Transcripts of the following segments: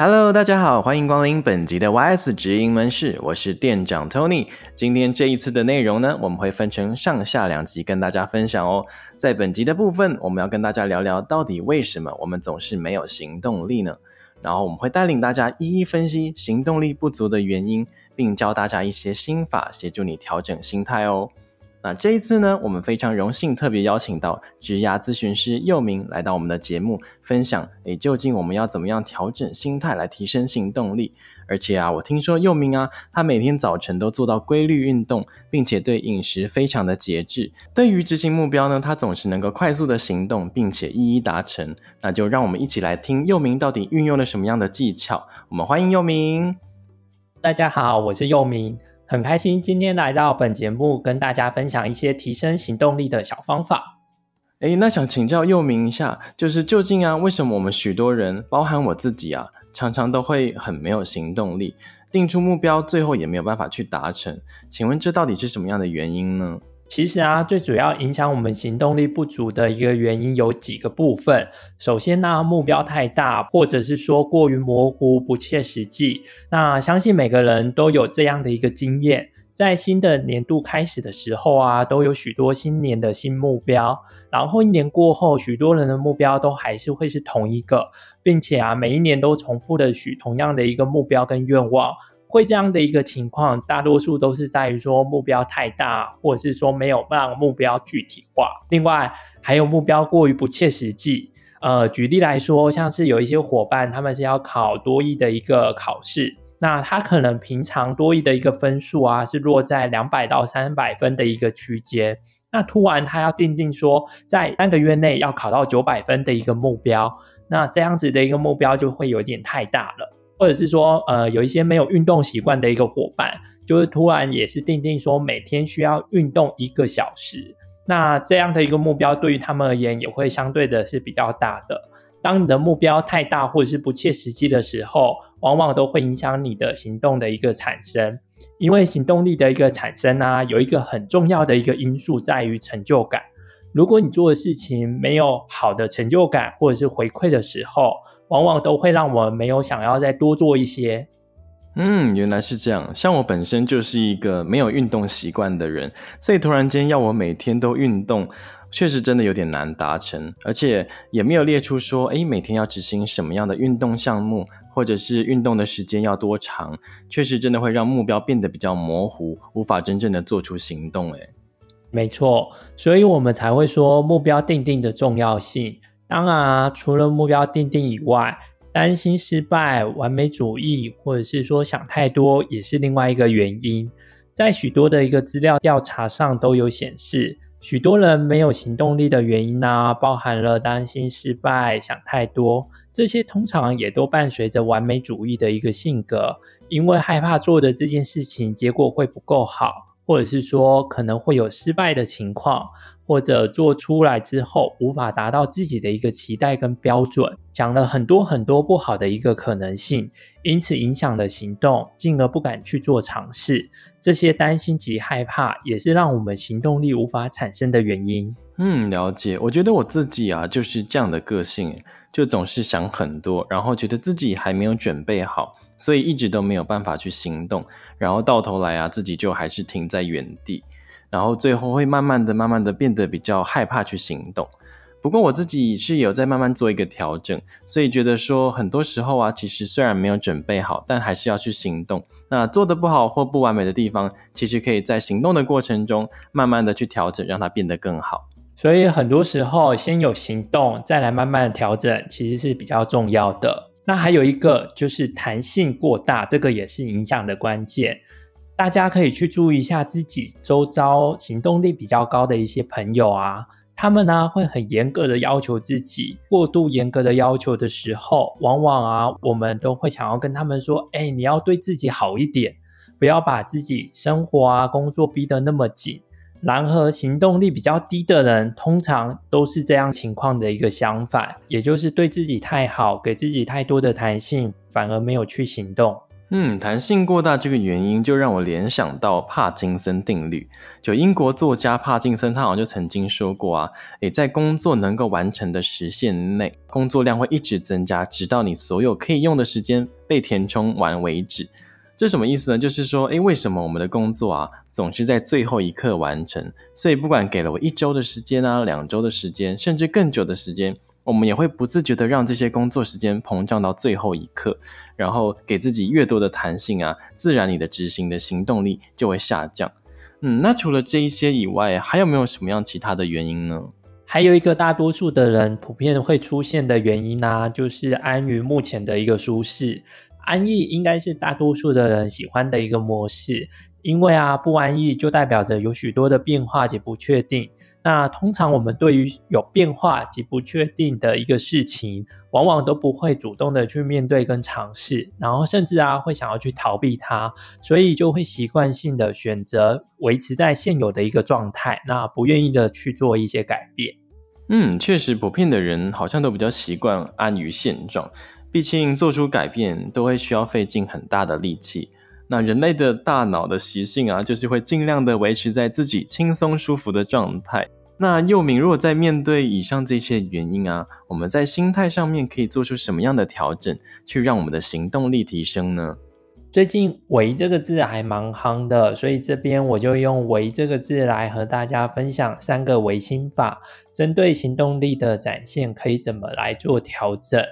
！Hello，大家好，欢迎光临本集的 YS 直营门市，我是店长 Tony。今天这一次的内容呢，我们会分成上下两集跟大家分享哦。在本集的部分，我们要跟大家聊聊到底为什么我们总是没有行动力呢？然后我们会带领大家一一分析行动力不足的原因，并教大家一些心法，协助你调整心态哦。那这一次呢，我们非常荣幸特别邀请到职涯咨询师佑明来到我们的节目，分享诶，究竟我们要怎么样调整心态来提升行动力？而且啊，我听说佑明啊，他每天早晨都做到规律运动，并且对饮食非常的节制。对于执行目标呢，他总是能够快速的行动，并且一一达成。那就让我们一起来听佑明到底运用了什么样的技巧。我们欢迎佑明。大家好，我是佑明。很开心今天来到本节目，跟大家分享一些提升行动力的小方法。诶，那想请教佑明一下，就是究竟啊，为什么我们许多人，包含我自己啊，常常都会很没有行动力，定出目标，最后也没有办法去达成？请问这到底是什么样的原因呢？其实啊，最主要影响我们行动力不足的一个原因有几个部分。首先呢，目标太大，或者是说过于模糊、不切实际。那相信每个人都有这样的一个经验，在新的年度开始的时候啊，都有许多新年的新目标。然后一年过后，许多人的目标都还是会是同一个，并且啊，每一年都重复的许同样的一个目标跟愿望。会这样的一个情况，大多数都是在于说目标太大，或者是说没有让目标具体化。另外，还有目标过于不切实际。呃，举例来说，像是有一些伙伴，他们是要考多艺的一个考试，那他可能平常多艺的一个分数啊，是落在两百到三百分的一个区间，那突然他要定定说，在三个月内要考到九百分的一个目标，那这样子的一个目标就会有点太大了。或者是说，呃，有一些没有运动习惯的一个伙伴，就是突然也是定定说每天需要运动一个小时，那这样的一个目标对于他们而言也会相对的是比较大的。当你的目标太大或者是不切实际的时候，往往都会影响你的行动的一个产生。因为行动力的一个产生啊，有一个很重要的一个因素在于成就感。如果你做的事情没有好的成就感或者是回馈的时候，往往都会让我们没有想要再多做一些。嗯，原来是这样。像我本身就是一个没有运动习惯的人，所以突然间要我每天都运动，确实真的有点难达成。而且也没有列出说，诶，每天要执行什么样的运动项目，或者是运动的时间要多长，确实真的会让目标变得比较模糊，无法真正的做出行动。诶。没错，所以我们才会说目标定定的重要性。当然啊，除了目标定定以外，担心失败、完美主义，或者是说想太多，也是另外一个原因。在许多的一个资料调查上都有显示，许多人没有行动力的原因呢，包含了担心失败、想太多，这些通常也都伴随着完美主义的一个性格，因为害怕做的这件事情结果会不够好。或者是说可能会有失败的情况，或者做出来之后无法达到自己的一个期待跟标准，讲了很多很多不好的一个可能性，因此影响了行动，进而不敢去做尝试。这些担心及害怕也是让我们行动力无法产生的原因。嗯，了解。我觉得我自己啊就是这样的个性，就总是想很多，然后觉得自己还没有准备好。所以一直都没有办法去行动，然后到头来啊，自己就还是停在原地，然后最后会慢慢的、慢慢的变得比较害怕去行动。不过我自己是有在慢慢做一个调整，所以觉得说很多时候啊，其实虽然没有准备好，但还是要去行动。那做得不好或不完美的地方，其实可以在行动的过程中慢慢的去调整，让它变得更好。所以很多时候先有行动，再来慢慢的调整，其实是比较重要的。那还有一个就是弹性过大，这个也是影响的关键。大家可以去注意一下自己周遭行动力比较高的一些朋友啊，他们呢会很严格的要求自己，过度严格的要求的时候，往往啊我们都会想要跟他们说，哎，你要对自己好一点。不要把自己生活啊、工作逼得那么紧。然而，行动力比较低的人，通常都是这样情况的一个相反，也就是对自己太好，给自己太多的弹性，反而没有去行动。嗯，弹性过大这个原因，就让我联想到帕金森定律。就英国作家帕金森，他好像就曾经说过啊，诶，在工作能够完成的时限内，工作量会一直增加，直到你所有可以用的时间被填充完为止。这什么意思呢？就是说，诶，为什么我们的工作啊，总是在最后一刻完成？所以，不管给了我一周的时间啊，两周的时间，甚至更久的时间。我们也会不自觉地让这些工作时间膨胀到最后一刻，然后给自己越多的弹性啊，自然你的执行的行动力就会下降。嗯，那除了这一些以外，还有没有什么样其他的原因呢？还有一个大多数的人普遍会出现的原因呢、就是安于目前的一个舒适，安逸应该是大多数的人喜欢的一个模式，因为啊，不安逸就代表着有许多的变化及不确定。那通常我们对于有变化及不确定的一个事情，往往都不会主动的去面对跟尝试，然后甚至啊会想要去逃避它，所以就会习惯性的选择维持在现有的一个状态，那不愿意的去做一些改变。嗯，确实，普遍的人好像都比较习惯安于现状，毕竟做出改变都会需要费尽很大的力气。那人类的大脑的习性啊，就是会尽量的维持在自己轻松舒服的状态。那又明，如果在面对以上这些原因啊，我们在心态上面可以做出什么样的调整，去让我们的行动力提升呢？最近“微”这个字还蛮夯的，所以这边我就用“微”这个字来和大家分享三个微心法，针对行动力的展现可以怎么来做调整。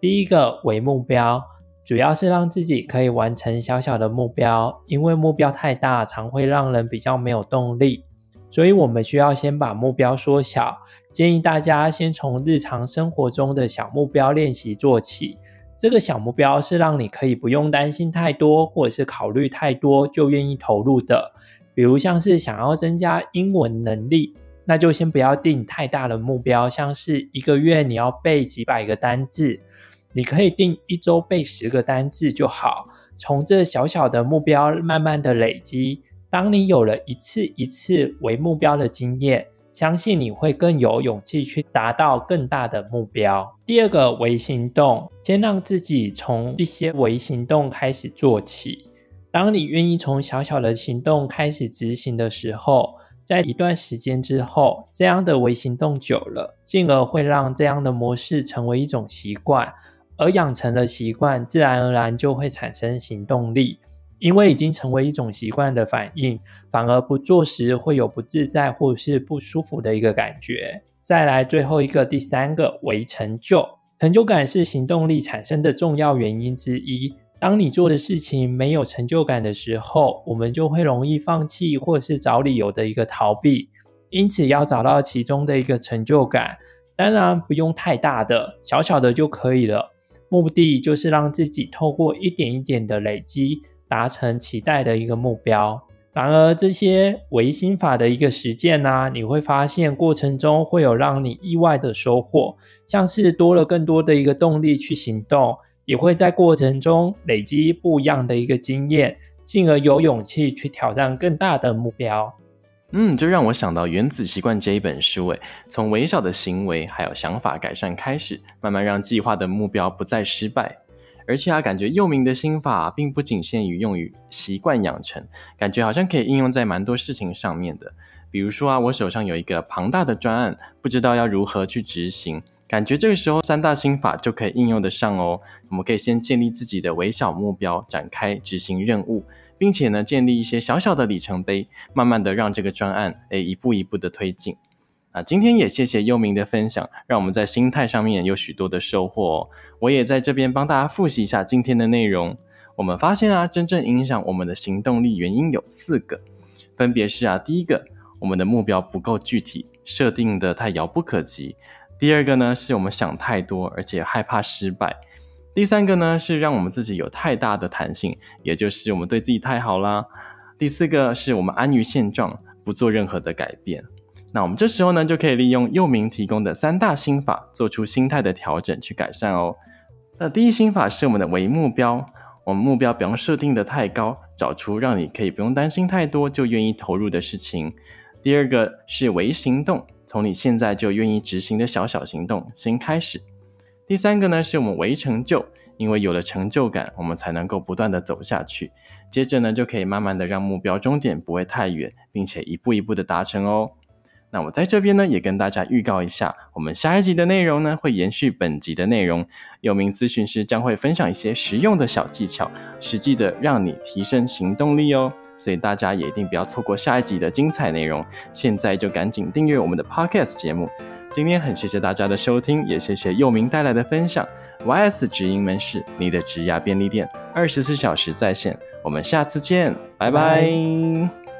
第一个为目标。主要是让自己可以完成小小的目标，因为目标太大，常会让人比较没有动力。所以我们需要先把目标缩小。建议大家先从日常生活中的小目标练习做起。这个小目标是让你可以不用担心太多，或者是考虑太多就愿意投入的。比如像是想要增加英文能力，那就先不要定太大的目标，像是一个月你要背几百个单字。你可以定一周背十个单字就好，从这小小的目标慢慢的累积。当你有了一次一次为目标的经验，相信你会更有勇气去达到更大的目标。第二个微行动，先让自己从一些微行动开始做起。当你愿意从小小的行动开始执行的时候，在一段时间之后，这样的微行动久了，进而会让这样的模式成为一种习惯。而养成了习惯，自然而然就会产生行动力，因为已经成为一种习惯的反应，反而不做时会有不自在或是不舒服的一个感觉。再来最后一个，第三个微成就，成就感是行动力产生的重要原因之一。当你做的事情没有成就感的时候，我们就会容易放弃或是找理由的一个逃避。因此，要找到其中的一个成就感，当然不用太大的，小小的就可以了。目的就是让自己透过一点一点的累积，达成期待的一个目标。然而，这些唯心法的一个实践呢、你会发现过程中会有让你意外的收获，像是多了更多的一个动力去行动，也会在过程中累积不一样的一个经验，进而有勇气去挑战更大的目标。嗯，这让我想到《原子习惯》这一本书，诶，从微小的行为还有想法改善开始，慢慢让计划的目标不再失败。而且啊，感觉又明的心法并不仅限于用于习惯养成，感觉好像可以应用在蛮多事情上面的。比如说啊，我手上有一个庞大的专案，不知道要如何去执行，感觉这个时候三大心法就可以应用得上哦。我们可以先建立自己的微小目标，展开执行任务。并且呢，建立一些小小的里程碑，慢慢的让这个专案诶一步一步的推进。啊，今天也谢谢幽明的分享，让我们在心态上面有许多的收获哦。我也在这边帮大家复习一下今天的内容。我们发现啊，真正影响我们的行动力原因有四个，分别是啊，第一个，我们的目标不够具体，设定的太遥不可及；第二个呢，是我们想太多，而且害怕失败。第三个呢，是让我们自己有太大的弹性，也就是我们对自己太好啦。第四个是我们安于现状，不做任何的改变。那我们这时候呢，就可以利用佑明提供的三大心法，做出心态的调整去改善哦。那第一心法是我们的微目标，我们目标不用设定的太高，找出让你可以不用担心太多就愿意投入的事情。第二个是微行动，从你现在就愿意执行的小小行动先开始。第三个呢，是我们为成就，因为有了成就感，我们才能够不断的走下去。接着呢，就可以慢慢的让目标终点不会太远，并且一步一步的达成哦。那我在这边呢，也跟大家预告一下，我们下一集的内容呢，会延续本集的内容。有名咨询师将会分享一些实用的小技巧，实际的让你提升行动力哦。所以大家也一定不要错过下一集的精彩内容。现在就赶紧订阅我们的 Podcast 节目。今天很谢谢大家的收听，也谢谢佑铭带来的分享。YS 职营门市，你的职涯便利店，二十四小时在线。我们下次见，拜拜。